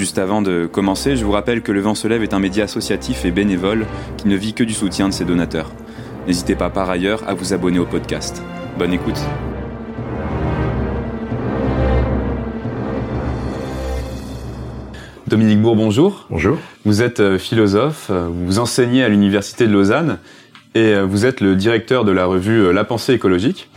Juste avant de commencer, je vous rappelle que Le Vent se lève est un média associatif et bénévole qui ne vit que du soutien de ses donateurs. N'hésitez pas par ailleurs à vous abonner au podcast. Bonne écoute. Dominique Bourg, bonjour. Bonjour. Vous êtes euh, philosophe, euh, vous enseignez à l'Université de Lausanne et euh, vous êtes le directeur de la revue La Pensée écologique.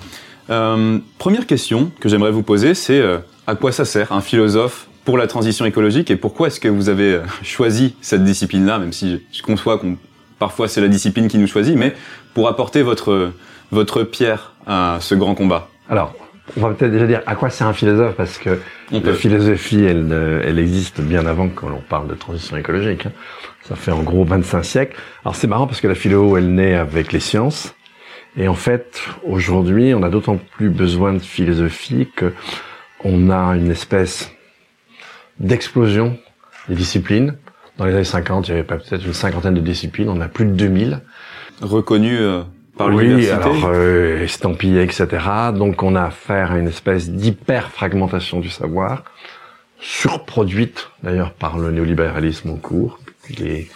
Euh, première question que j'aimerais vous poser, c'est à quoi ça sert un philosophe pour la transition écologique et pourquoi est-ce que vous avez choisi cette discipline-là, même si je conçois qu'on parfois c'est la discipline qui nous choisit, mais pour apporter votre votre pierre à ce grand combat? Alors, on va peut-être déjà dire à quoi sert un philosophe parce que la philosophie, elle, elle existe bien avant que l'on parle de transition écologique. Hein. Ça fait en gros 25 siècles. Alors c'est marrant parce que la philo, elle naît avec les sciences. Et en fait, aujourd'hui, on a d'autant plus besoin de philosophie que on a une espèce d'explosion des disciplines. Dans les années 50, il y avait peut-être une cinquantaine de disciplines, on a plus de 2000. Reconnues euh, par oui, alors euh, estampillé, etc. Donc on a affaire à une espèce d'hyper-fragmentation du savoir, surproduite d'ailleurs par le néolibéralisme en cours. Les,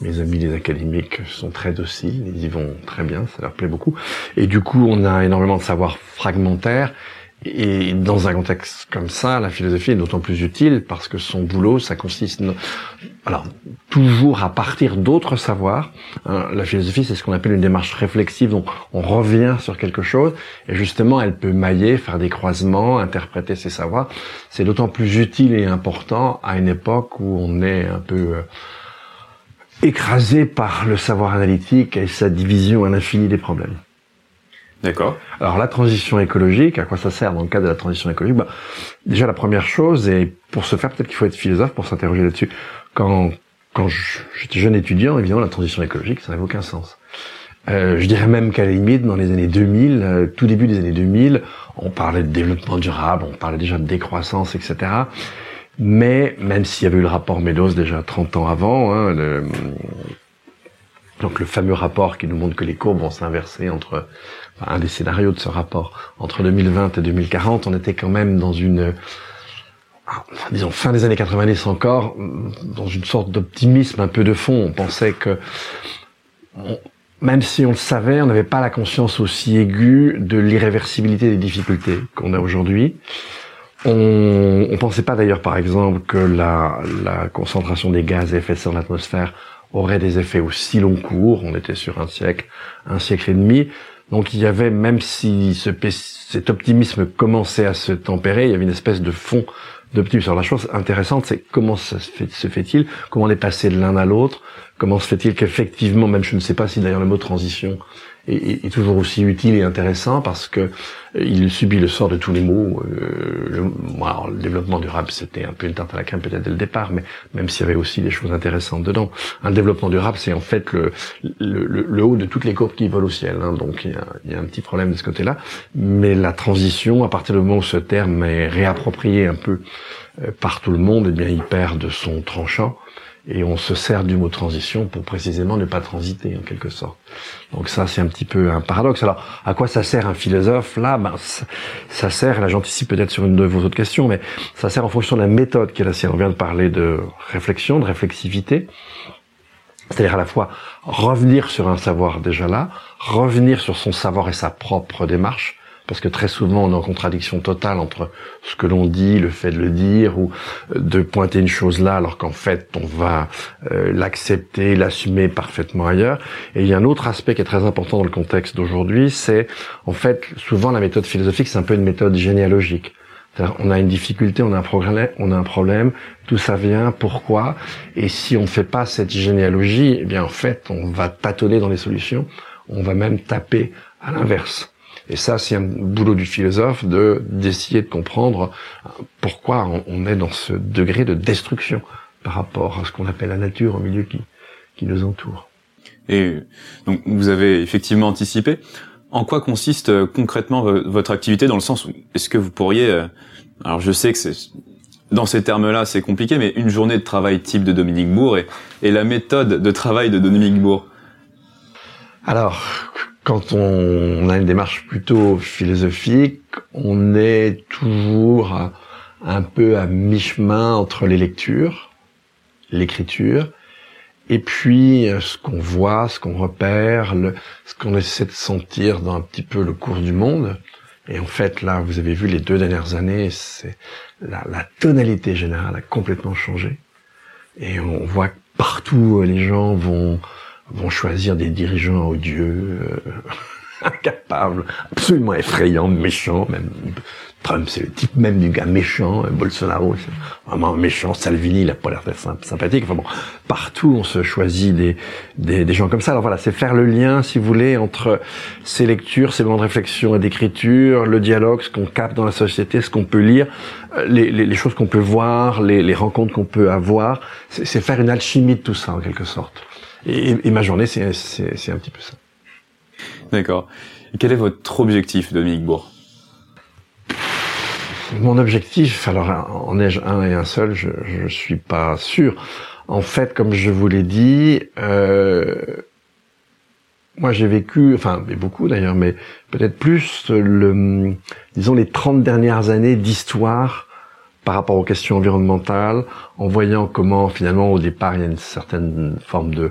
mes amis les académiques sont très dociles, ils y vont très bien, ça leur plaît beaucoup. Et du coup, on a énormément de savoir fragmentaire et dans un contexte comme ça, la philosophie est d'autant plus utile parce que son boulot, ça consiste, alors toujours à partir d'autres savoirs. Hein, la philosophie, c'est ce qu'on appelle une démarche réflexive, donc on revient sur quelque chose et justement, elle peut mailler, faire des croisements, interpréter ses savoirs. C'est d'autant plus utile et important à une époque où on est un peu euh, écrasé par le savoir analytique et sa division à l'infini des problèmes. D'accord. Alors la transition écologique, à quoi ça sert dans le cadre de la transition écologique? Bah, Déjà la première chose, et pour ce faire peut-être qu'il faut être philosophe pour s'interroger là-dessus. Quand, quand j'étais jeune étudiant, évidemment la transition écologique, ça n'avait aucun sens. Euh, je dirais même qu'à la limite, dans les années 2000, euh, tout début des années 2000, on parlait de développement durable, on parlait déjà de décroissance, etc. Mais même s'il y avait eu le rapport Meadows déjà 30 ans avant, hein, le, donc le fameux rapport qui nous montre que les courbes vont s'inverser entre un des scénarios de ce rapport entre 2020 et 2040, on était quand même dans une disons fin des années 90 encore dans une sorte d'optimisme un peu de fond. On pensait que même si on le savait, on n'avait pas la conscience aussi aiguë de l'irréversibilité des difficultés qu'on a aujourd'hui. On ne pensait pas d'ailleurs, par exemple, que la, la concentration des gaz à effet de serre dans l'atmosphère aurait des effets aussi long cours. On était sur un siècle, un siècle et demi. Donc il y avait, même si ce, cet optimisme commençait à se tempérer, il y avait une espèce de fond d'optimisme. Alors la chose intéressante, c'est comment ça se fait-il? Comment on est passé de l'un à l'autre? Comment se fait-il qu'effectivement, même je ne sais pas si d'ailleurs le mot transition est, est, toujours aussi utile et intéressant parce que euh, il subit le sort de tous les mots. Euh, le, alors, le développement durable, c'était un peu une tarte à la crème peut-être dès le départ, mais même s'il y avait aussi des choses intéressantes dedans. Un développement durable, c'est en fait le, le, le, haut de toutes les courbes qui volent au ciel. Hein, donc il y, a, il y, a, un petit problème de ce côté-là. Mais la transition, à partir du moment où ce terme est réapproprié un peu euh, par tout le monde, eh bien il perd de son tranchant et on se sert du mot transition pour précisément ne pas transiter en quelque sorte. Donc ça c'est un petit peu un paradoxe. Alors à quoi ça sert un philosophe? Là, ben, ça sert, là j'anticipe peut-être sur une de vos autres questions, mais ça sert en fonction de la méthode qui est la sienne. On vient de parler de réflexion, de réflexivité. C'est-à-dire à la fois revenir sur un savoir déjà là, revenir sur son savoir et sa propre démarche, parce que très souvent on est en contradiction totale entre ce que l'on dit, le fait de le dire, ou euh, de pointer une chose là, alors qu'en fait on va euh, l'accepter, l'assumer parfaitement ailleurs. Et il y a un autre aspect qui est très important dans le contexte d'aujourd'hui, c'est en fait souvent la méthode philosophique, c'est un peu une méthode généalogique. On a une difficulté, on a un problème, on a un problème, tout ça vient, pourquoi Et si on ne fait pas cette généalogie, eh bien en fait, on va tâtonner dans les solutions, on va même taper à l'inverse. Et ça, c'est un boulot du philosophe de d'essayer de comprendre pourquoi on est dans ce degré de destruction par rapport à ce qu'on appelle la nature au milieu qui, qui nous entoure. Et donc vous avez effectivement anticipé. En quoi consiste euh, concrètement votre activité dans le sens où est-ce que vous pourriez euh, alors je sais que c'est dans ces termes-là, c'est compliqué, mais une journée de travail type de Dominique Bourg et, et la méthode de travail de Dominique Bourg. Alors, quand on, a une démarche plutôt philosophique, on est toujours un peu à mi-chemin entre les lectures, l'écriture, et puis euh, ce qu'on voit, ce qu'on repère, ce qu'on essaie de sentir dans un petit peu le cours du monde. Et en fait, là, vous avez vu les deux dernières années, c'est la, la, tonalité générale a complètement changé. Et on voit que partout, les gens vont vont choisir des dirigeants odieux, euh, incapables, absolument effrayants, méchants, même Trump, c'est le type même du gars méchant, euh, Bolsonaro, c'est vraiment méchant, Salvini, il a pas l'air très sympathique. Enfin bon, partout on se choisit des, des, gens comme ça. Alors voilà, c'est faire le lien, si vous voulez, entre ces lectures, ces moments de réflexion et d'écriture, le dialogue, ce qu'on capte dans la société, ce qu'on peut lire, euh, les, les, les choses qu'on peut voir, les, les rencontres qu'on peut avoir. C'est faire une alchimie de tout ça, en quelque sorte. Et, et ma journée, c'est un petit peu ça. D'accord. Quel est votre objectif, Dominique Bourg? Mon objectif, alors en ai-je un et un seul, je ne suis pas sûr. En fait, comme je vous l'ai dit, euh, moi j'ai vécu, enfin beaucoup d'ailleurs, mais peut-être plus le, disons les 30 dernières années d'histoire par rapport aux questions environnementales, en voyant comment finalement au départ il y a une certaine forme de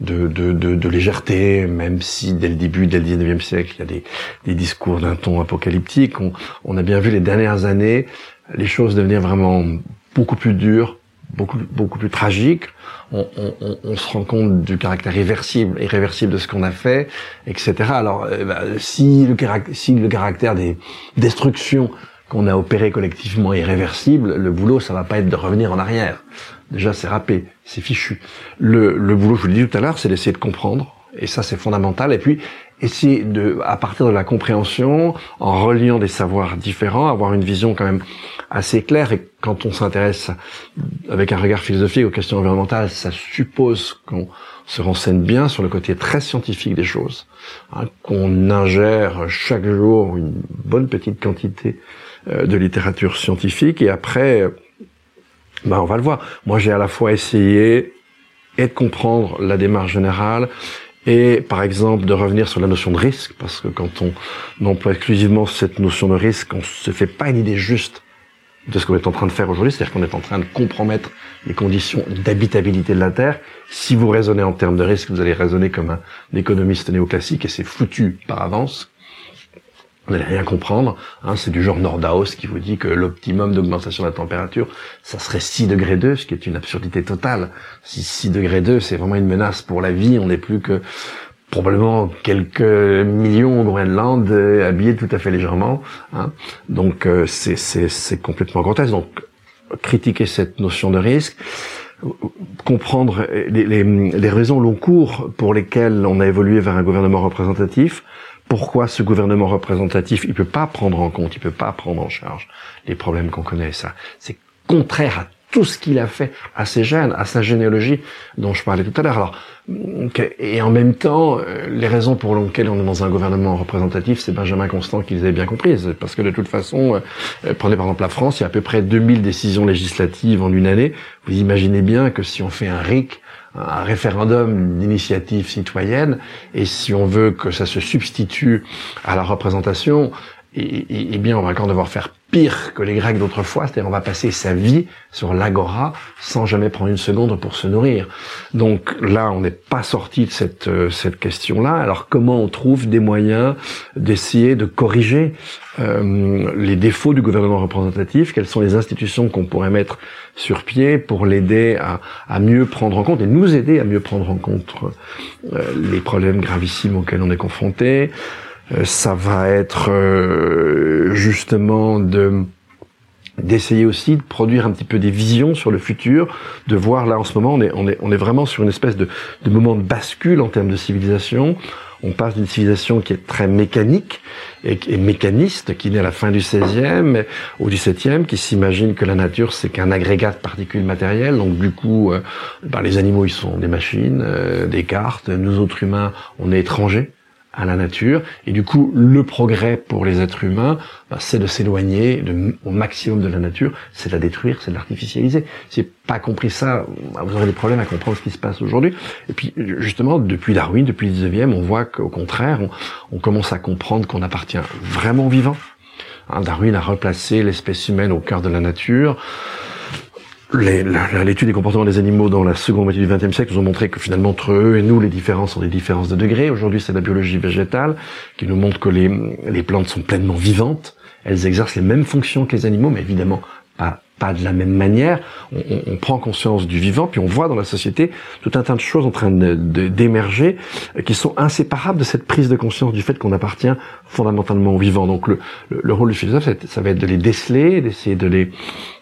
de, de, de, légèreté, même si dès le début, dès le 19e siècle, il y a des, des discours d'un ton apocalyptique. On, on, a bien vu les dernières années les choses devenir vraiment beaucoup plus dures, beaucoup, beaucoup plus tragiques. On, on, on, se rend compte du caractère irréversible, irréversible de ce qu'on a fait, etc. Alors, euh, bah, si, le si le caractère des destructions qu'on a opéré collectivement irréversible, le boulot, ça va pas être de revenir en arrière. Déjà, c'est râpé, c'est fichu. Le, le boulot, je vous l'ai dit tout à l'heure, c'est d'essayer de comprendre, et ça, c'est fondamental. Et puis, essayer de, à partir de la compréhension, en reliant des savoirs différents, avoir une vision quand même assez claire. Et quand on s'intéresse avec un regard philosophique aux questions environnementales, ça suppose qu'on se renseigne bien sur le côté très scientifique des choses, hein, qu'on ingère chaque jour une bonne petite quantité euh, de littérature scientifique et après, ben on va le voir. Moi, j'ai à la fois essayé et de comprendre la démarche générale et par exemple de revenir sur la notion de risque parce que quand on emploie exclusivement cette notion de risque, on se fait pas une idée juste de ce qu'on est en train de faire aujourd'hui, c'est-à-dire qu'on est en train de compromettre les conditions d'habitabilité de la Terre. Si vous raisonnez en termes de risque, vous allez raisonner comme un économiste néoclassique et c'est foutu par avance vous n'allez rien comprendre. Hein, c'est du genre Nordhaus qui vous dit que l'optimum d'augmentation de la température, ça serait 6 degrés 2, ce qui est une absurdité totale. Si 6 degrés 2, c'est vraiment une menace pour la vie, on n'est plus que probablement quelques millions au Groenland euh, habillés tout à fait légèrement. Hein. Donc euh, c'est complètement grotesque. Donc critiquer cette notion de risque, comprendre les, les, les raisons long cours pour lesquelles on a évolué vers un gouvernement représentatif, pourquoi ce gouvernement représentatif, il peut pas prendre en compte, il peut pas prendre en charge les problèmes qu'on connaît. Ça, c'est contraire à tout ce qu'il a fait à ses gènes, à sa généalogie dont je parlais tout à l'heure. Alors, et en même temps, euh, les raisons pour lesquelles on est dans un gouvernement représentatif, c'est Benjamin Constant qui les avait bien comprises. Parce que de toute façon, euh, euh, prenez par exemple la France, il y a à peu près 2000 décisions législatives en une année. Vous imaginez bien que si on fait un RIC, un référendum d'initiative citoyenne, et si on veut que ça se substitue à la représentation, et, bien on va encore devoir faire pire que les Grecs d'autrefois, c'est-à-dire on va passer sa vie sur l'agora sans jamais prendre une seconde pour se nourrir. Donc là, on n'est pas sorti de cette, euh, cette question-là. Alors comment on trouve des moyens d'essayer de corriger euh, les défauts du gouvernement représentatif? Quelles sont les institutions qu'on pourrait mettre sur pied pour l'aider à, à, mieux prendre en compte et nous aider à mieux prendre en compte euh, les problèmes gravissimes auxquels on est confronté? Ça va être euh, justement de d'essayer aussi de produire un petit peu des visions sur le futur, de voir là en ce moment, on est, on est, on est vraiment sur une espèce de, de moment de bascule en termes de civilisation. On passe d'une civilisation qui est très mécanique et, mécaniste, qui naît à la fin du 16e au 17e, qui s'imagine que la nature c'est qu'un agrégat de particules matérielles. Donc du coup, euh, ben, les animaux ils sont des machines, euh, des cartes. Nous autres humains, on est étrangers à la nature. Et du coup, le progrès pour les êtres humains, bah, c'est de s'éloigner au maximum de la nature, c'est de la détruire, c'est de l'artificialiser. Si vous pas compris ça, bah, vous aurez des problèmes à comprendre ce qui se passe aujourd'hui. Et puis, justement, depuis Darwin, depuis le 19e, on voit qu'au contraire, on, commence à comprendre qu'on appartient vraiment vivant. Hein, Darwin a replacé l'espèce humaine au cœur de la nature l'étude des comportements des animaux dans la seconde moitié du XXe siècle nous ont montré que finalement entre eux et nous, les différences sont des différences de degrés. Aujourd'hui, c'est la biologie végétale qui nous montre que les, les plantes sont pleinement vivantes. Elles exercent les mêmes fonctions que les animaux, mais évidemment pas pas de la même manière. On, prend conscience du vivant, puis on voit dans la société tout un tas de choses en train d'émerger de, qui sont inséparables de cette prise de conscience du fait qu'on appartient fondamentalement au vivant. Donc le, le, rôle du philosophe, ça va être de les déceler, d'essayer de les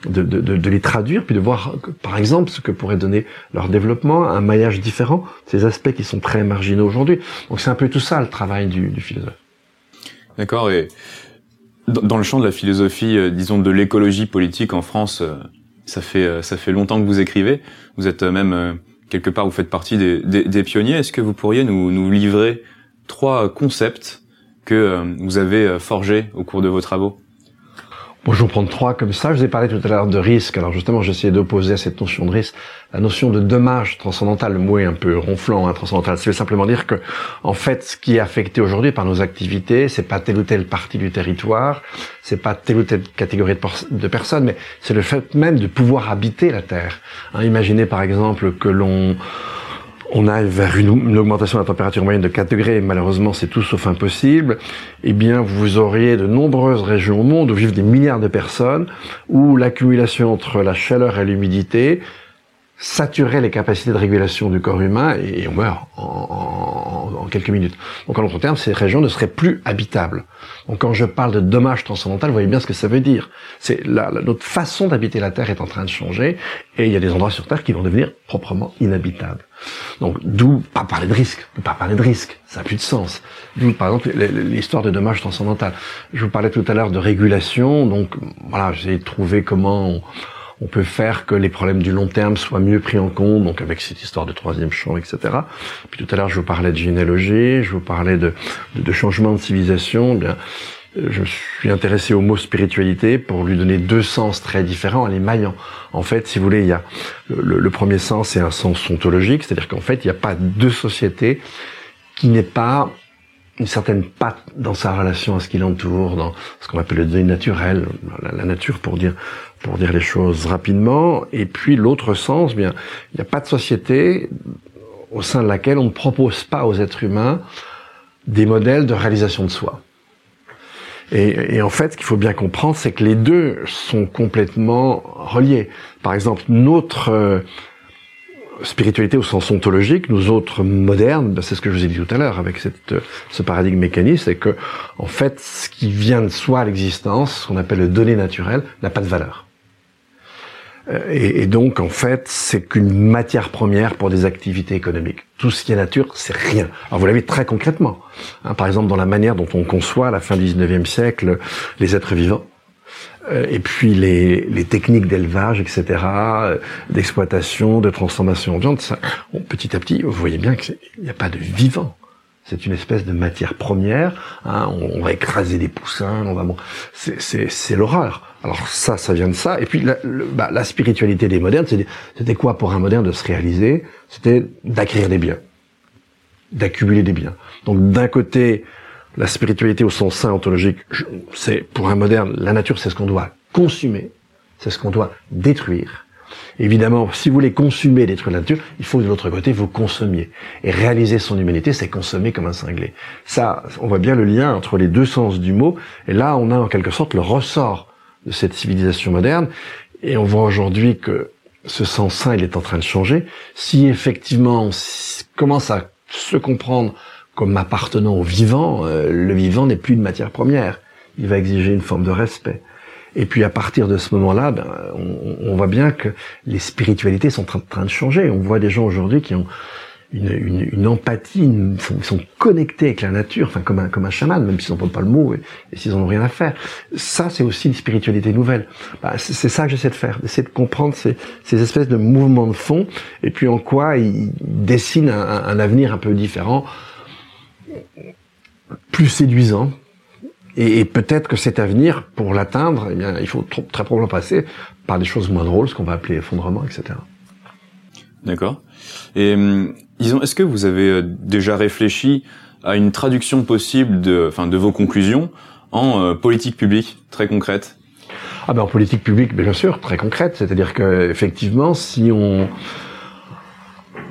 de, de, les traduire, puis de voir, par exemple, ce que pourrait donner leur développement, un maillage différent, ces aspects qui sont très marginaux aujourd'hui. Donc c'est un peu tout ça le travail du, du philosophe. D'accord. Et dans le champ de la philosophie, euh, disons de l'écologie politique en France, euh, ça fait euh, ça fait longtemps que vous écrivez. Vous êtes même quelque part, vous faites partie des, des, pionniers. Est-ce que vous pourriez nous, nous livrer trois concepts que vous avez forgés au cours de vos travaux? Bon, je vais en prendre trois comme ça. Je vous ai parlé tout à l'heure de risque. Alors justement, j'essayais d'opposer à cette notion de risque la notion de dommage transcendantal. Le un peu ronflant, hein, transcendantal. Ça veut simplement dire que, en fait, ce qui est affecté aujourd'hui par nos activités, c'est pas telle ou telle partie du territoire, c'est pas telle ou telle catégorie de, personnes, mais c'est le fait même de pouvoir habiter la Terre. Hein, imaginez par exemple que l'on on aille vers une, augmentation de la température moyenne de 4 degrés, malheureusement c'est tout sauf impossible, eh bien vous auriez de nombreuses régions au monde où vivent des milliards de personnes, où l'accumulation entre la chaleur et l'humidité saturerait les capacités de régulation du corps humain et, on meurt en, quelques minutes. Donc en d'autres termes, ces régions ne seraient plus habitables. Donc quand je parle de dommages transcendantal, vous voyez bien ce que ça veut dire. C'est la, notre façon d'habiter la Terre est en train de changer et il y a des endroits sur Terre qui vont devenir proprement inhabitables. Donc d'où pas parler de risque, pas parler de risque, ça n'a plus de sens. D'où par exemple l'histoire de dommages transcendantal. Je vous parlais tout à l'heure de régulation, donc voilà, j'ai trouvé comment on peut faire que les problèmes du long terme soient mieux pris en compte, donc avec cette histoire de troisième champ, etc. Puis tout à l'heure, je vous parlais de généalogie, je vous parlais de, de, changement de civilisation. Eh bien, je me suis intéressé au mot spiritualité pour lui donner deux sens très différents en les maillant. En fait, si vous voulez, il y a le, le premier sens, c'est un sens ontologique, c'est-à-dire qu'en fait, il n'y a pas de société qui n'est pas une certaine patte dans sa relation à ce qui l'entoure, dans ce qu'on appelle le deuil naturel, la, nature pour dire pour dire les choses rapidement. Et puis l'autre sens, bien, il n'y a pas de société au sein de laquelle on ne propose pas aux êtres humains des modèles de réalisation de soi. Et, et en fait, ce qu'il faut bien comprendre, c'est que les deux sont complètement reliés. Par exemple, notre spiritualité au sens ontologique, nous autres modernes, ben, c'est ce que je vous ai dit tout à l'heure avec cette, ce paradigme mécaniste, c'est que en fait, ce qui vient de soi à l'existence, ce qu'on appelle le donné naturel, n'a pas de valeur. Euh, et, donc, en fait, c'est qu'une matière première pour des activités économiques. Tout ce qui est nature, c'est rien. Alors, vous l'avez très concrètement. Hein, par exemple, dans la manière dont on conçoit, à la fin du 19e siècle, les êtres vivants. Euh, et puis les, techniques d'élevage, etc., euh, d'exploitation, de transformation en viande, petit à petit, vous voyez bien qu'il n'y a pas de vivant. C'est une espèce de matière première. Hein, on, va écraser des poussins, on va bon, c'est l'horreur. Alors ça, ça vient de ça. Et puis la, bah, spiritualité des modernes, c'était quoi pour un moderne de se réaliser? C'était d'acquérir des biens, d'accumuler des biens. Donc d'un côté, la spiritualité au sens saint ontologique, c'est pour un moderne, la nature, c'est ce qu'on doit consommer, c'est ce qu'on doit détruire. Évidemment, si vous voulez consommer, détruire la nature, il faut de l'autre côté vous consommiez. Et réaliser son humanité, c'est consommer comme un cinglé. Ça, on voit bien le lien entre les deux sens du mot. Et là, on a en quelque sorte le ressort de cette civilisation moderne. Et on voit aujourd'hui que ce sens saint, il est en train de changer. Si effectivement on commence à se comprendre comme appartenant au vivant, euh, le vivant n'est plus une matière première. Il va exiger une forme de respect. Et puis à partir de ce moment-là, ben, on, on, voit bien que les spiritualités sont en train de changer. On voit des gens aujourd'hui qui ont une, une, une empathie, ils sont connectés avec la nature, enfin comme un comme un chaman, même s'ils n'entendent pas le mot et, s'ils en ont rien à faire. Ça, c'est aussi une spiritualité nouvelle. Bah, c'est ça que j'essaie de faire, d'essayer de comprendre ces, ces espèces de mouvements de fond et puis en quoi ils dessinent un, un avenir un peu différent, plus séduisant. Et, et peut-être que cet avenir, pour l'atteindre, eh bien, il faut très probablement passer par des choses moins drôles, ce qu'on va appeler effondrement, etc. D'accord. Et hum, disons, est-ce que vous avez euh, déjà réfléchi à une traduction possible de, enfin, de vos conclusions en euh, politique publique très concrète? Ah ben en politique publique, bien sûr, très concrète. C'est-à-dire que effectivement, si on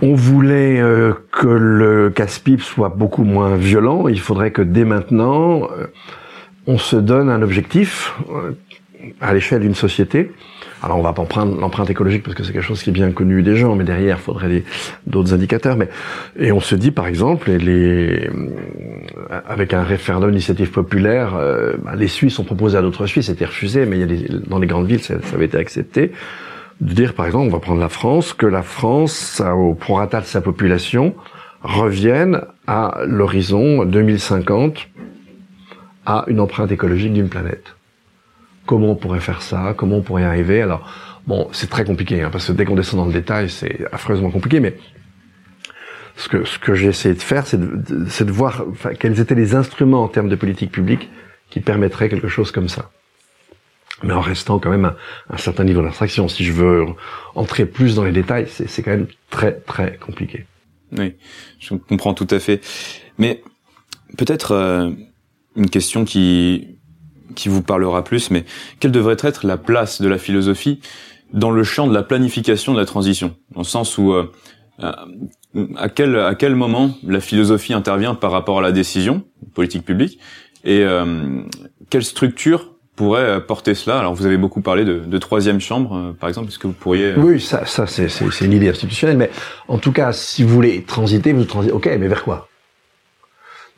on voulait euh, que le casse-pipe soit beaucoup moins violent, il faudrait que dès maintenant, on se donne un objectif à l'échelle d'une société alors on va pas prendre l'empreinte écologique parce que c'est quelque chose qui est bien connu des gens, mais derrière il faudrait d'autres indicateurs. Mais et on se dit par exemple, euh, avec un référendum d'initiative populaire, euh, bah, les Suisses ont proposé à d'autres Suisses, c'était refusé, mais dans les grandes villes ça, ça, avait été accepté, de dire par exemple, on va prendre la France, que la France, au prorata de sa population, revienne à l'horizon 2050 à une empreinte écologique d'une planète comment on pourrait faire ça, comment on pourrait y arriver? Alors, bon, c'est très compliqué, hein, parce que dès qu'on descend dans le détail, c'est affreusement compliqué, mais ce que, ce que j'ai essayé de faire, c'est de, de, de, voir quels étaient les instruments en termes de politique publique qui permettraient quelque chose comme ça. Mais en restant quand même un, un certain niveau d'abstraction. Si je veux entrer plus dans les détails, c'est quand même très très compliqué. Oui, je comprends tout à fait. Mais peut-être euh, une question qui qui vous parlera plus, mais quelle devrait être la place de la philosophie dans le champ de la planification de la transition, dans le sens où euh, euh, à quel à quel moment la philosophie intervient par rapport à la décision politique publique? Et euh, quelle structure pourrait porter cela? Alors vous avez beaucoup parlé de, troisième chambre, par exemple. Est-ce que vous pourriez Oui, ça, ça c'est c'est une idée institutionnelle, mais en tout cas, si vous voulez transiter, vous transitez. Ok, mais vers quoi?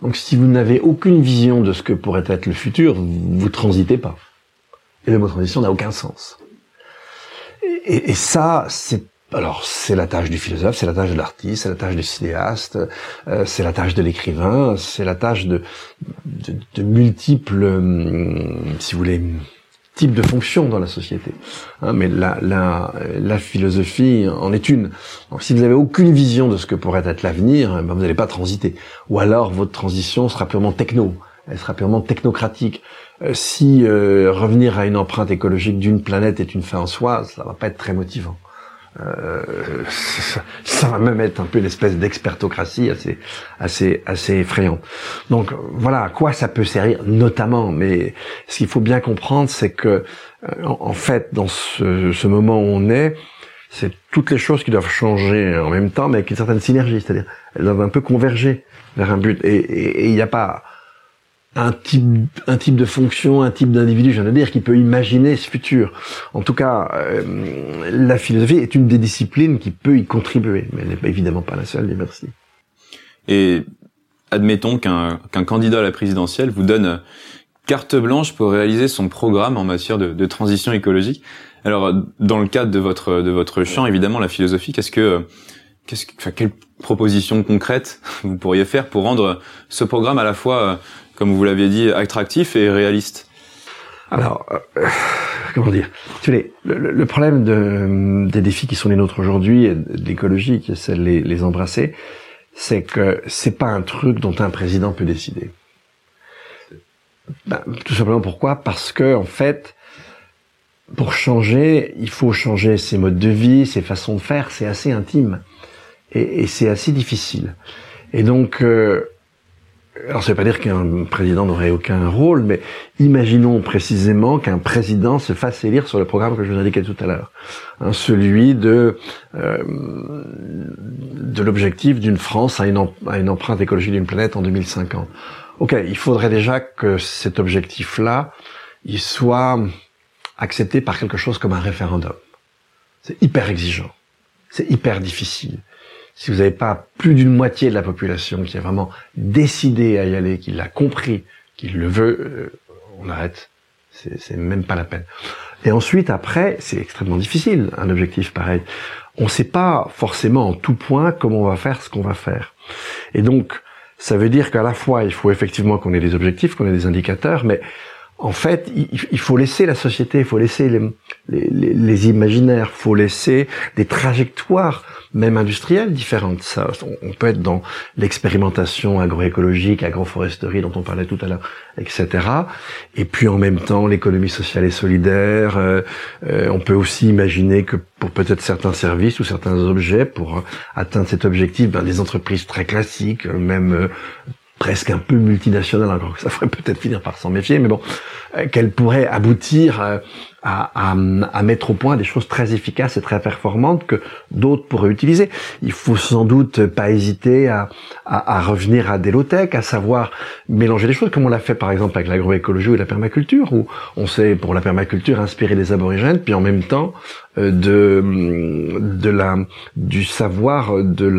Donc si vous n'avez aucune vision de ce que pourrait être le futur, vous transitez pas. Et le mot transition n'a aucun sens. Et, ça, c'est alors c'est la tâche du philosophe, c'est la tâche de l'artiste, c'est la tâche du cinéaste, euh, c'est la tâche de l'écrivain, c'est la tâche de multiples, hum, si vous voulez, type de fonction dans la société. Hein, mais la, la, la, philosophie en est une. Donc si vous n'avez aucune vision de ce que pourrait être l'avenir, ben vous n'allez pas transiter. Ou alors votre transition sera purement techno, elle sera purement technocratique. Euh, si euh, revenir à une empreinte écologique d'une planète est une fin en soi, ça va pas être très motivant. Euh, ça, va même être un peu une espèce d'expertocratie assez, assez, assez effrayante. Donc voilà à quoi ça peut servir notamment. Mais ce qu'il faut bien comprendre, c'est que euh, en, fait, dans ce, ce, moment où on est, c'est toutes les choses qui doivent changer en même temps, mais avec une certaine synergie. C'est-à-dire, elles doivent un peu converger vers un but. Et il n'y a pas un type, un type de fonction, un type d'individu, je dire, qui peut imaginer ce futur. En tout cas, euh, la philosophie est une des disciplines qui peut y contribuer, mais elle n'est évidemment pas la seule, merci. Et admettons qu'un qu'un candidat à la présidentielle vous donne carte blanche pour réaliser son programme en matière de, de transition écologique. Alors, dans le cadre de votre de votre champ, évidemment, la philosophie, qu'est-ce que qu'est-ce que, enfin, quelle proposition concrète vous pourriez faire pour rendre ce programme à la fois comme vous l'aviez dit, attractif et réaliste Alors, euh, comment dire? Tu sais, le, problème de, des défis qui sont les nôtres aujourd'hui, de l'écologie, qui essaie de les, embrasser, c'est que c'est pas un truc dont un président peut décider. Ben, tout simplement pourquoi? Parce que en fait, pour changer, il faut changer ses modes de vie, ses façons de faire. C'est assez intime et, et c'est assez difficile. Et donc, euh, alors ça veut pas dire qu'un président n'aurait aucun rôle, mais imaginons précisément qu'un président se fasse élire sur le programme que je vous indiquais tout à l'heure, hein, celui de euh, de l'objectif d'une France à une, à une empreinte écologique d'une planète en 2050. Ok, il faudrait déjà que cet objectif-là, il soit accepté par quelque chose comme un référendum. C'est hyper exigeant, c'est hyper difficile si vous n'avez pas plus d'une moitié de la population qui a vraiment décidé à y aller, qui l'a compris, qui le veut, euh, on arrête C'est même pas la peine. Et ensuite, après, c'est extrêmement difficile, un objectif pareil. On ne sait pas forcément en tout point comment on va faire ce qu'on va faire. Et donc, ça veut dire qu'à la fois, il faut effectivement qu'on ait des objectifs, qu'on ait des indicateurs, mais en fait, il, faut laisser la société, il faut laisser les, imaginaires, il faut laisser des trajectoires, même industrielles, différentes. Ça, on peut être dans l'expérimentation agroécologique, agroforesterie dont on parlait tout à l'heure, etc. Et puis en même temps, l'économie sociale et solidaire. Euh, euh, on peut aussi imaginer que pour peut-être certains services ou certains objets, pour atteindre cet objectif, ben, des entreprises très classiques, même presque un peu multinationale, encore que ça ferait peut-être finir par s'en méfier, mais bon, euh, qu'elle pourrait aboutir euh, à, à, mettre au point des choses très efficaces et très performantes que d'autres pourraient utiliser. Il faut sans doute pas hésiter à, à, revenir à des low-tech, à savoir mélanger les choses, comme on l'a fait par exemple avec l'agroécologie ou la permaculture, où on sait pour la permaculture inspirer les aborigènes, puis en même temps euh, de, de la, du savoir de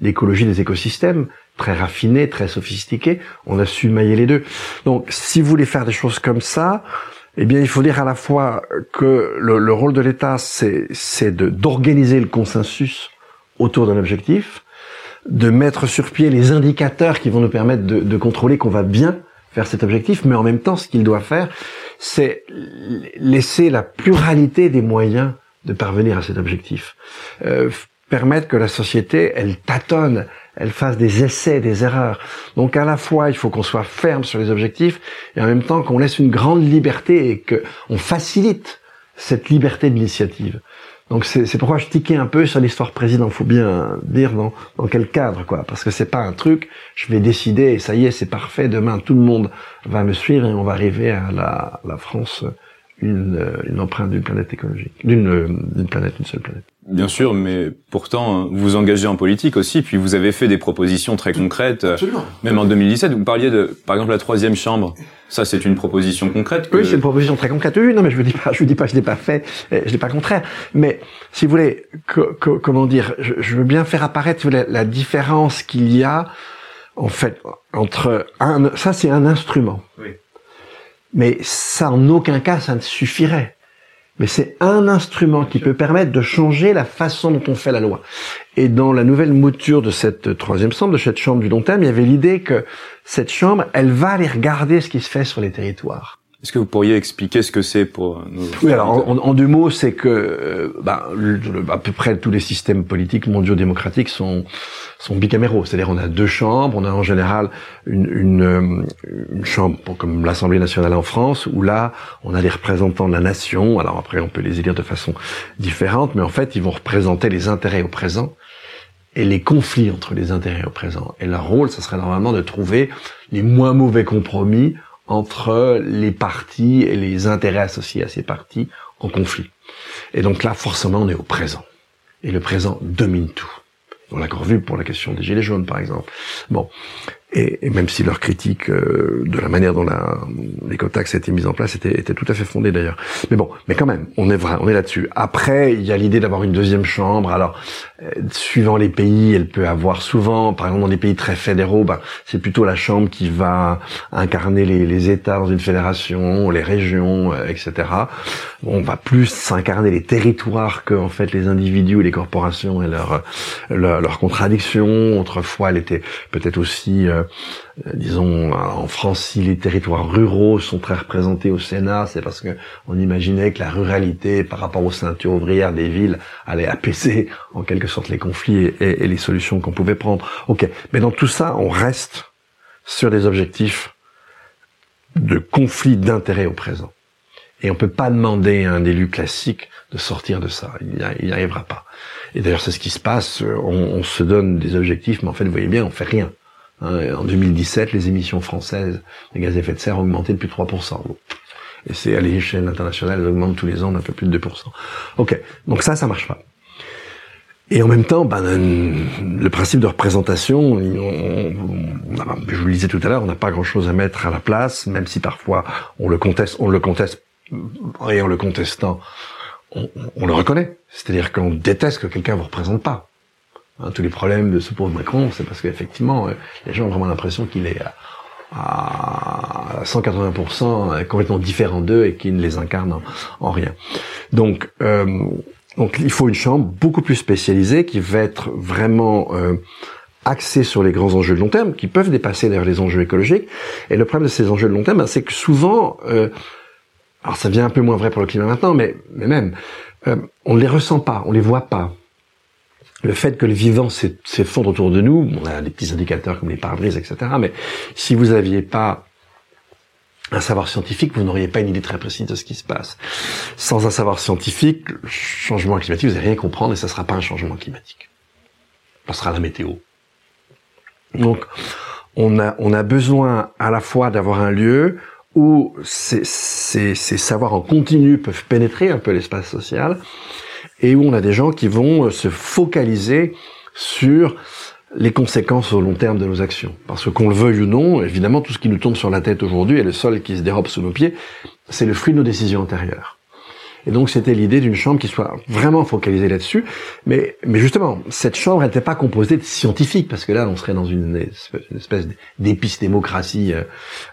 l'écologie des écosystèmes très raffiné, très sophistiqué. On a su mailler les deux. Donc, si vous voulez faire des choses comme ça, eh bien, il faut dire à la fois que le, rôle de l'État, c'est d'organiser le consensus autour d'un objectif, de mettre sur pied les indicateurs qui vont nous permettre de, de contrôler qu'on va bien faire cet objectif, mais en même temps, ce qu'il doit faire, c'est laisser la pluralité des moyens de parvenir à cet objectif. Euh, permettre que la société, elle tâtonne, elle fasse des essais, des erreurs. Donc à la fois, il faut qu'on soit ferme sur les objectifs et en même temps qu'on laisse une grande liberté et qu'on facilite cette liberté d'initiative. Donc c'est pourquoi je tiquais un peu sur l'histoire président. Faut bien dire dans, dans quel cadre, quoi. Parce que c'est pas un truc, je vais décider ça y est, c'est parfait. Demain, tout le monde va me suivre et on va arriver à la, France une, une empreinte d'une planète écologique, d'une planète, une seule planète. Bien sûr, mais pourtant vous vous engagez en politique aussi, puis vous avez fait des propositions très concrètes, euh, Absolument. même en 2017. Vous parliez de, par exemple, la troisième chambre. Ça, c'est une proposition concrète. Oui, c'est une proposition très concrète. Oui, non, mais je vous dis pas, je vous dis pas, je l'ai pas fait, je l'ai pas contraire. Mais si vous voulez, que, que, comment dire, je, je, veux bien faire apparaître la, la différence qu'il y a, en fait, entre un, ça c'est un instrument. Oui. Mais ça, en aucun cas, ça ne suffirait. Mais c'est un instrument qui peut permettre de changer la façon dont on fait la loi. Et dans la nouvelle mouture de cette troisième chambre, de cette chambre du long terme, il y avait l'idée que cette chambre, elle va aller regarder ce qui se fait sur les territoires. Est-ce que vous pourriez expliquer ce que c'est pour nous Oui, alors en, deux mots, c'est que euh, bah, à peu près tous les systèmes politiques mondiaux démocratiques sont bicaméraux, c'est-à-dire on a deux chambres, on a en général une, une, euh, une chambre comme l'Assemblée nationale en France, où là on a les représentants de la nation. Alors après on peut les élire de façon différente, mais en fait ils vont représenter les intérêts au présent et les conflits entre les intérêts au présent. Et leur rôle, ce serait normalement de trouver les moins mauvais compromis entre les partis et les intérêts associés à ces partis en conflit. Et donc là, forcément, on est au présent. Et le présent domine tout. On l'a encore vu pour la question des gilets jaunes, par exemple. Bon, et, même si leur critique euh, de la manière dont l'écotaxe a été mise en place était, était tout à fait fondée d'ailleurs. Mais bon, mais quand même, on est vrai, on est là-dessus. Après, il y a l'idée d'avoir une deuxième chambre. Alors, euh, suivant les pays, elle peut avoir souvent, par exemple dans des pays très fédéraux, ben, c'est plutôt la chambre qui va incarner les, les États dans une fédération, les régions, euh, etc. On va plus s'incarner les territoires que en fait les individus ou les corporations et leurs leur, leur contradictions. Autrefois, elle était peut-être aussi euh, disons, en France, si les territoires ruraux sont très représentés au Sénat, c'est parce que on imaginait que la ruralité, par rapport aux ceintures ouvrières des villes, allait apaiser en quelque sorte les conflits et, les solutions qu'on pouvait prendre. Ok, mais dans tout ça, on reste sur des objectifs de conflit d'intérêts au présent. Et on peut pas demander à un élu classique de sortir de ça. Il n'y arrivera pas. Et d'ailleurs, c'est ce qui se passe. On, on, se donne des objectifs, mais en fait, vous voyez bien, on fait rien. Hein, en 2017, les émissions françaises de gaz à effet de serre ont augmenté de plus de 3%. Et c'est à l'échelle internationale, elles augmentent tous les ans d'un peu plus de 2%. Ok, donc ça, ça marche pas. Et en même temps, ben, le principe de représentation, on, je vous le disais tout à l'heure, on n'a pas grand-chose à mettre à la place, même si parfois on le conteste, on le conteste, et en le contestant, on, on le reconnaît. C'est-à-dire qu'on déteste que quelqu'un vous représente pas. Hein, tous les problèmes de ce pauvre Macron, c'est parce qu'effectivement, euh, les gens ont vraiment l'impression qu'il est à 180% complètement différents d'eux et qui ne les incarnent en, rien. Donc, euh, donc il faut une chambre beaucoup plus spécialisée qui va être vraiment euh, axée sur les grands enjeux de long terme, qui peuvent dépasser d'ailleurs les enjeux écologiques. Et le problème de ces enjeux de long terme, ben, c'est que souvent, euh, alors ça devient un peu moins vrai pour le climat maintenant, mais, mais même, euh, on ne les ressent pas, on les voit pas le fait que le vivant s'effondre autour de nous, on a des petits indicateurs comme les pare-brises, etc. Mais si vous n'aviez pas un savoir scientifique, vous n'auriez pas une idée très précise de ce qui se passe. Sans un savoir scientifique, le changement climatique, vous n'allez rien comprendre et ça ne sera pas un changement climatique. Ça sera la météo. Donc, on a, on a besoin à la fois d'avoir un lieu où ces, ces, ces savoirs en continu peuvent pénétrer un peu l'espace social, et où on a des gens qui vont euh, se focaliser sur les conséquences au long terme de nos actions. Parce qu'on le veuille ou non, évidemment, tout ce qui nous tombe sur la tête aujourd'hui et le sol qui se dérobe sous nos pieds, c'est le fruit de nos décisions antérieures. Et donc c'était l'idée d'une chambre qui soit vraiment focalisée là-dessus. Mais, mais justement, cette chambre n'était pas composée de scientifiques, parce que là, on serait dans une, espèce d'épistémocratie euh,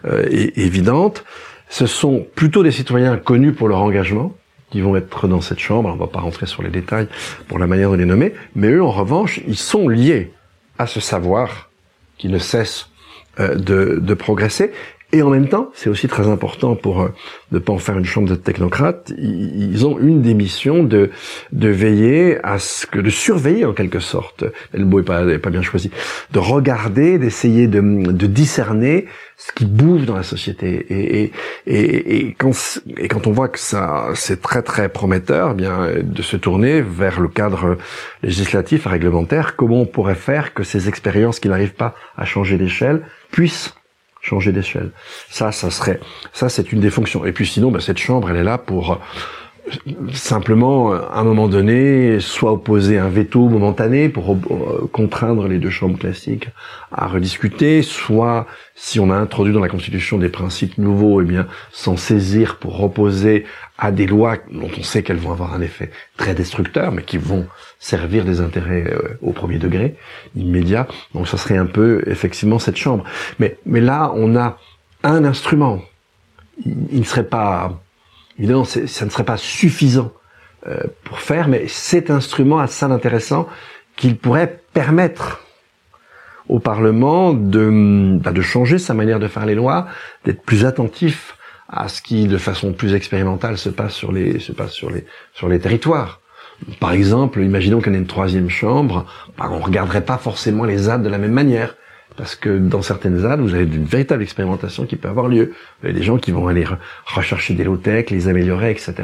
euh, évidente. Ce sont plutôt des citoyens connus pour leur engagement, qui vont être dans cette chambre. On va pas rentrer sur les détails pour la manière de les nommer, mais eux, en revanche, ils sont liés à ce savoir qui ne cesse euh, de, de progresser et en même temps, c'est aussi très important pour euh, ne pas en faire une chambre de technocrates, ils, ont une des missions de, de veiller à ce que, de surveiller en quelque sorte, le mot est pas, pas bien choisi, de regarder, d'essayer de, de discerner ce qui bouge dans la société. Et, et, et, et, quand, et quand on voit que ça, c'est très très prometteur, eh bien de se tourner vers le cadre législatif, réglementaire, comment on pourrait faire que ces expériences qui n'arrivent pas à changer d'échelle puissent changer d'échelle. Ça, ça serait, ça c'est une des fonctions. Et puis sinon, bah, cette chambre, elle est là pour euh, simplement, à un moment donné, soit opposer un veto momentané pour euh, contraindre les deux chambres classiques à rediscuter, soit, si on a introduit dans la Constitution des principes nouveaux, eh bien, s'en saisir pour opposer à des lois dont on sait qu'elles vont avoir un effet très destructeur, mais qui vont servir des intérêts euh, au premier degré, immédiat. Donc ça serait un peu, effectivement, cette chambre. Mais, mais là, on a un instrument. il ne serait pas Évidemment, ça ne serait pas suffisant euh, pour faire, mais cet instrument a ça d'intéressant qu'il pourrait permettre au Parlement de, bah, de changer sa manière de faire les lois, d'être plus attentif à ce qui, de façon plus expérimentale, se passe sur les, se passe sur les, sur les territoires. Par exemple, imaginons qu'on ait une troisième chambre, bah, on regarderait pas forcément les ZAD de la même manière parce que dans certaines ZAD, vous avez une véritable expérimentation qui peut avoir lieu. Vous avez des gens qui vont aller rechercher des low-tech, les améliorer, etc.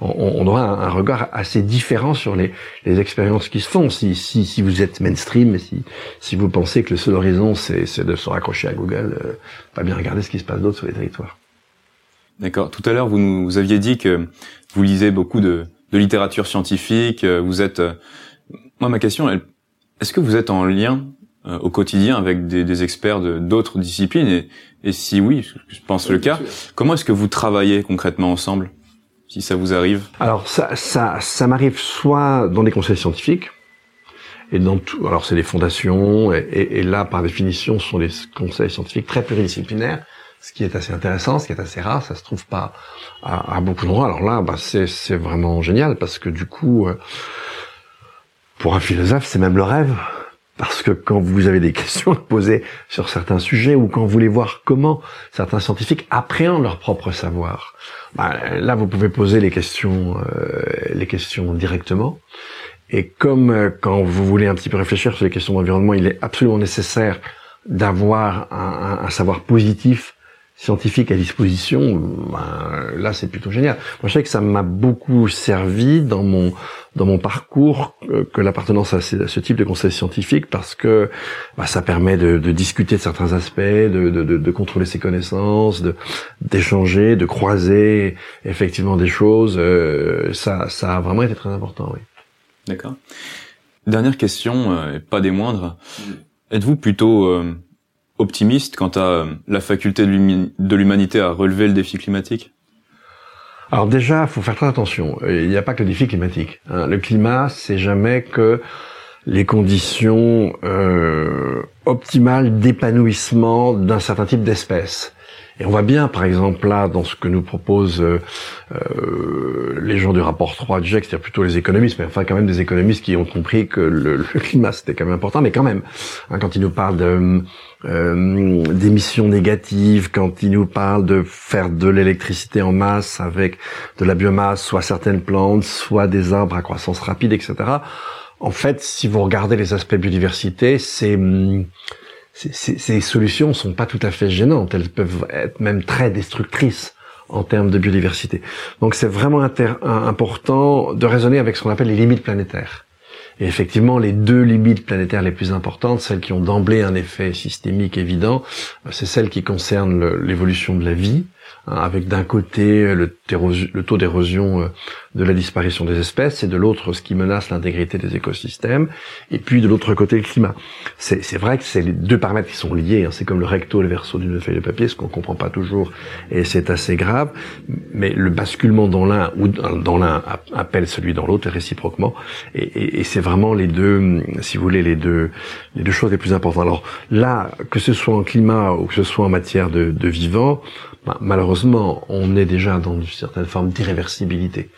On, on aura un, regard assez différent sur les, les expériences qui se font. Si, si, si vous êtes mainstream, si, si vous pensez que le seul horizon, c'est de se raccrocher à Google, euh, pas bien regarder ce qui se passe d'autre sur les territoires. D'accord. Tout à l'heure, vous nous aviez dit que vous lisez beaucoup de, de littérature scientifique. Euh, vous êtes... Euh, moi, ma question, est-ce que vous êtes en lien euh, au quotidien avec des, des experts de d'autres disciplines et, et, si oui, je pense le cas, comment est-ce que vous travaillez concrètement ensemble, si ça vous arrive? Alors ça, ça, ça m'arrive soit dans des conseils scientifiques et dans tout. Alors c'est des fondations et, et, là par définition ce sont des conseils scientifiques très pluridisciplinaires ce qui est assez intéressant, ce qui est assez rare, ça se trouve pas à, beaucoup d'endroits. Alors là, bah, c'est vraiment génial parce que du coup, euh, pour un philosophe, c'est même le rêve parce que quand vous avez des questions à poser sur certains sujets ou quand vous voulez voir comment certains scientifiques appréhendent leur propre savoir, bah, là vous pouvez poser les questions, euh, directement. Et comme euh, quand vous voulez un petit peu réfléchir sur les questions d'environnement, il est absolument nécessaire d'avoir un, savoir positif scientifique à disposition, ben, là c'est plutôt génial. Moi je sais que ça m'a beaucoup servi dans mon dans mon parcours euh, que l'appartenance à, ce type de conseil scientifique parce que ben, ça permet de, de, discuter de certains aspects, de, de, de contrôler ses connaissances, de d'échanger, de croiser effectivement des choses. Euh, ça ça a vraiment été très important. Oui. D'accord. Dernière question, euh, pas des moindres. Êtes-vous plutôt optimiste quant à euh, la faculté de l'humanité à relever le défi climatique? Alors déjà, faut faire très attention. Il n'y a pas que le défi climatique. Hein. Le climat, c'est jamais que les conditions euh, optimale d'épanouissement d'un certain type d'espèce. Et on voit bien, par exemple, là, dans ce que nous proposent euh, euh les gens du rapport 3 du GIEC, c'est-à-dire plutôt les économistes, mais enfin quand même des économistes qui ont compris que le, le climat, c'était quand même important, mais quand même, hein, quand ils nous parlent de, euh, d'émissions négatives, quand ils nous parlent de faire de l'électricité en masse avec de la biomasse, soit certaines plantes, soit des arbres à croissance rapide, etc., en fait, si vous regardez les aspects biodiversité, c'est ces solutions sont pas tout à fait gênantes. Elles peuvent être même très destructrices en termes de biodiversité. Donc c'est vraiment important de raisonner avec ce qu'on appelle les limites planétaires. Et effectivement, les deux limites planétaires les plus importantes, celles qui ont d'emblée un effet systémique évident, c'est celles qui concernent l'évolution de la vie, avec d'un côté le, le taux d'érosion euh, de la disparition des espèces et de l'autre ce qui menace l'intégrité des écosystèmes, et puis de l'autre côté le climat. C'est vrai que c'est les deux paramètres qui sont liés, hein. c'est comme le recto et le verso d'une feuille de papier, ce qu'on comprend pas toujours, et c'est assez grave, mais le basculement dans l'un ou dans l'un appelle celui dans l'autre réciproquement, et, et, et c'est vraiment les deux, si vous voulez, les deux, les deux choses les plus importantes. Alors là, que ce soit en climat ou que ce soit en matière de, de vivant, bah, malheureusement, on est déjà dans une certaine forme d'irréversibilité.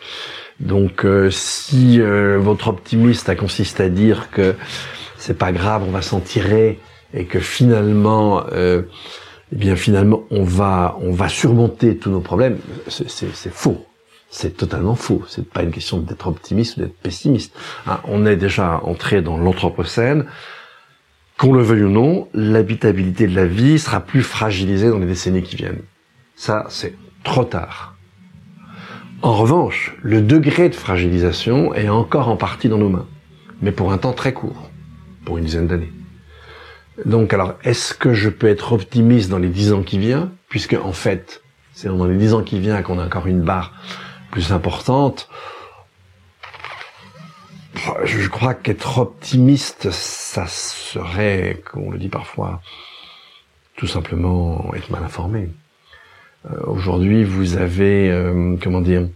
Donc, euh, si euh, votre optimiste consiste à dire que c'est pas grave, on va s'en tirer et que finalement, euh, eh bien finalement, on va on va surmonter tous nos problèmes, c'est faux. C'est totalement faux. C'est pas une question d'être optimiste ou d'être pessimiste. Hein, on est déjà entré dans l'anthropocène. Qu'on le veuille ou non, l'habitabilité de la vie sera plus fragilisée dans les décennies qui viennent. Ça, c'est trop tard. En revanche, le degré de fragilisation est encore en partie dans nos mains, mais pour un temps très court, pour une dizaine d'années. Donc alors, est-ce que je peux être optimiste dans les dix ans qui viennent, puisque en fait, c'est dans les dix ans qui viennent qu'on a encore une barre plus importante. Je crois qu'être optimiste, ça serait, comme on le dit parfois, tout simplement être mal informé. Euh, aujourd'hui, vous avez, euh, comment dire,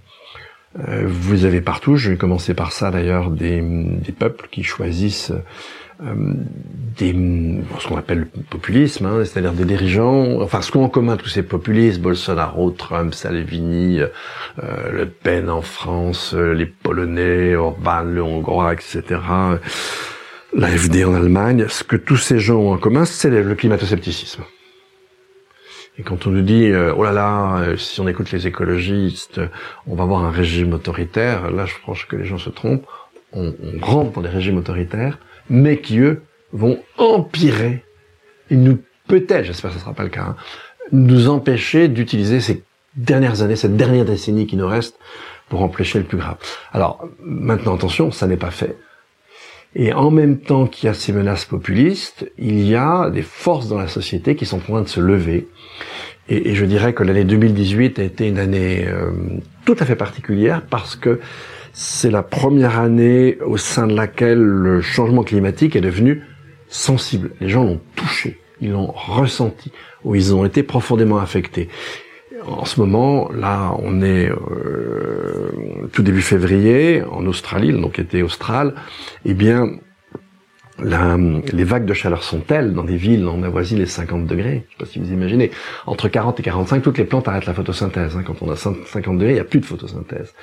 euh, vous avez partout, je vais commencer par ça d'ailleurs, des, des peuples qui choisissent des, ce qu'on appelle le populisme, hein, c'est-à-dire des dirigeants, enfin ce qu'ont en commun tous ces populistes, Bolsonaro, Trump, Salvini, Le Pen en France, les Polonais, Orban, le Hongrois, etc., l'AFD en Allemagne, ce que tous ces gens ont en commun, c'est le climato-scepticisme. Et quand on nous dit euh, oh là là, euh, si on écoute les écologistes, on va avoir un régime autoritaire, là je pense que les gens se trompent. On, on rentre dans des régimes autoritaires, mais qui eux vont empirer et nous peut-être, j'espère que ce sera pas le cas, hein, nous empêcher d'utiliser ces dernières années, cette dernière décennie qui nous reste pour empêcher le plus grave. Alors maintenant attention, ça n'est pas fait. Et en même temps qu'il y a ces menaces populistes, il y a des forces dans la société qui sont en train de se lever. Et, je dirais que l'année 2018 a été une année euh, tout à fait particulière parce que c'est la première année au sein de laquelle le changement climatique est devenu sensible. Les gens l'ont touché, ils l'ont ressenti, ou ils ont été profondément affectés en ce moment, là, on est euh, tout début février en Australie, donc été austral. Eh bien, les vagues de chaleur sont telles dans des villes on avoisine les 50 degrés. Je sais pas si vous imaginez. Entre 40 et 45, toutes les plantes arrêtent la photosynthèse. Hein. Quand on a 50 degrés, il n'y a plus de photosynthèse.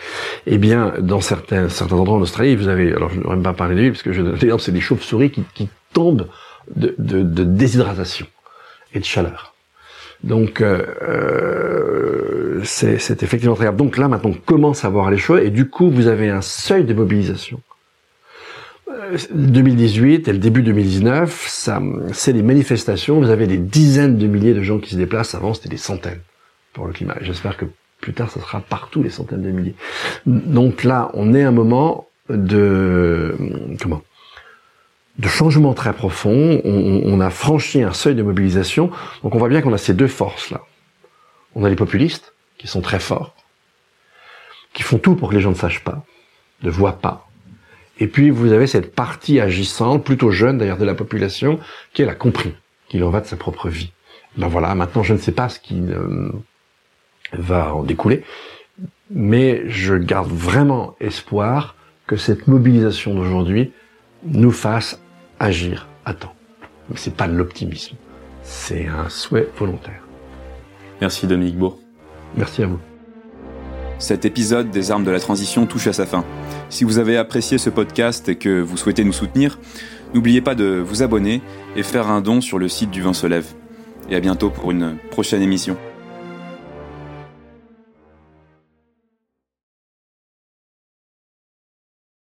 Eh bien, dans certains, certains endroits en Australie, vous avez, alors je ne même pas parler de villes, parce que je donne c'est des chauves-souris qui, qui tombent de, de, de déshydratation et de chaleur. Donc euh, euh c'est effectivement très grave. Donc là maintenant on commence à voir les choses et du coup vous avez un seuil de mobilisation. 2018 euh, et le début 2019, ça, c'est des manifestations. Vous avez des dizaines de milliers de gens qui se déplacent. Avant, c'était des centaines pour le climat. J'espère que plus tard, ça sera partout des centaines de milliers. Donc là, on est à un moment de comment? De changement très profond. On, a franchi un seuil de mobilisation. Donc on voit bien qu'on a ces deux forces-là. On a les populistes, qui sont très forts, qui font tout pour que les gens ne sachent pas, ne voient pas. Et puis vous avez cette partie agissante, plutôt jeune d'ailleurs de la population, qui elle a compris qu'il en va de sa propre vie. Ben voilà, maintenant je ne sais pas ce qui euh, va en découler, mais je garde vraiment espoir que cette mobilisation d'aujourd'hui nous fasse agir à temps. Mais c'est pas de l'optimisme. C'est un souhait volontaire. Merci Dominique Bourg. Merci à vous. Cet épisode des armes de la transition touche à sa fin. Si vous avez apprécié ce podcast et que vous souhaitez nous soutenir, n'oubliez pas de vous abonner et faire un don sur le site du Vin se lève. Et à bientôt pour une prochaine émission.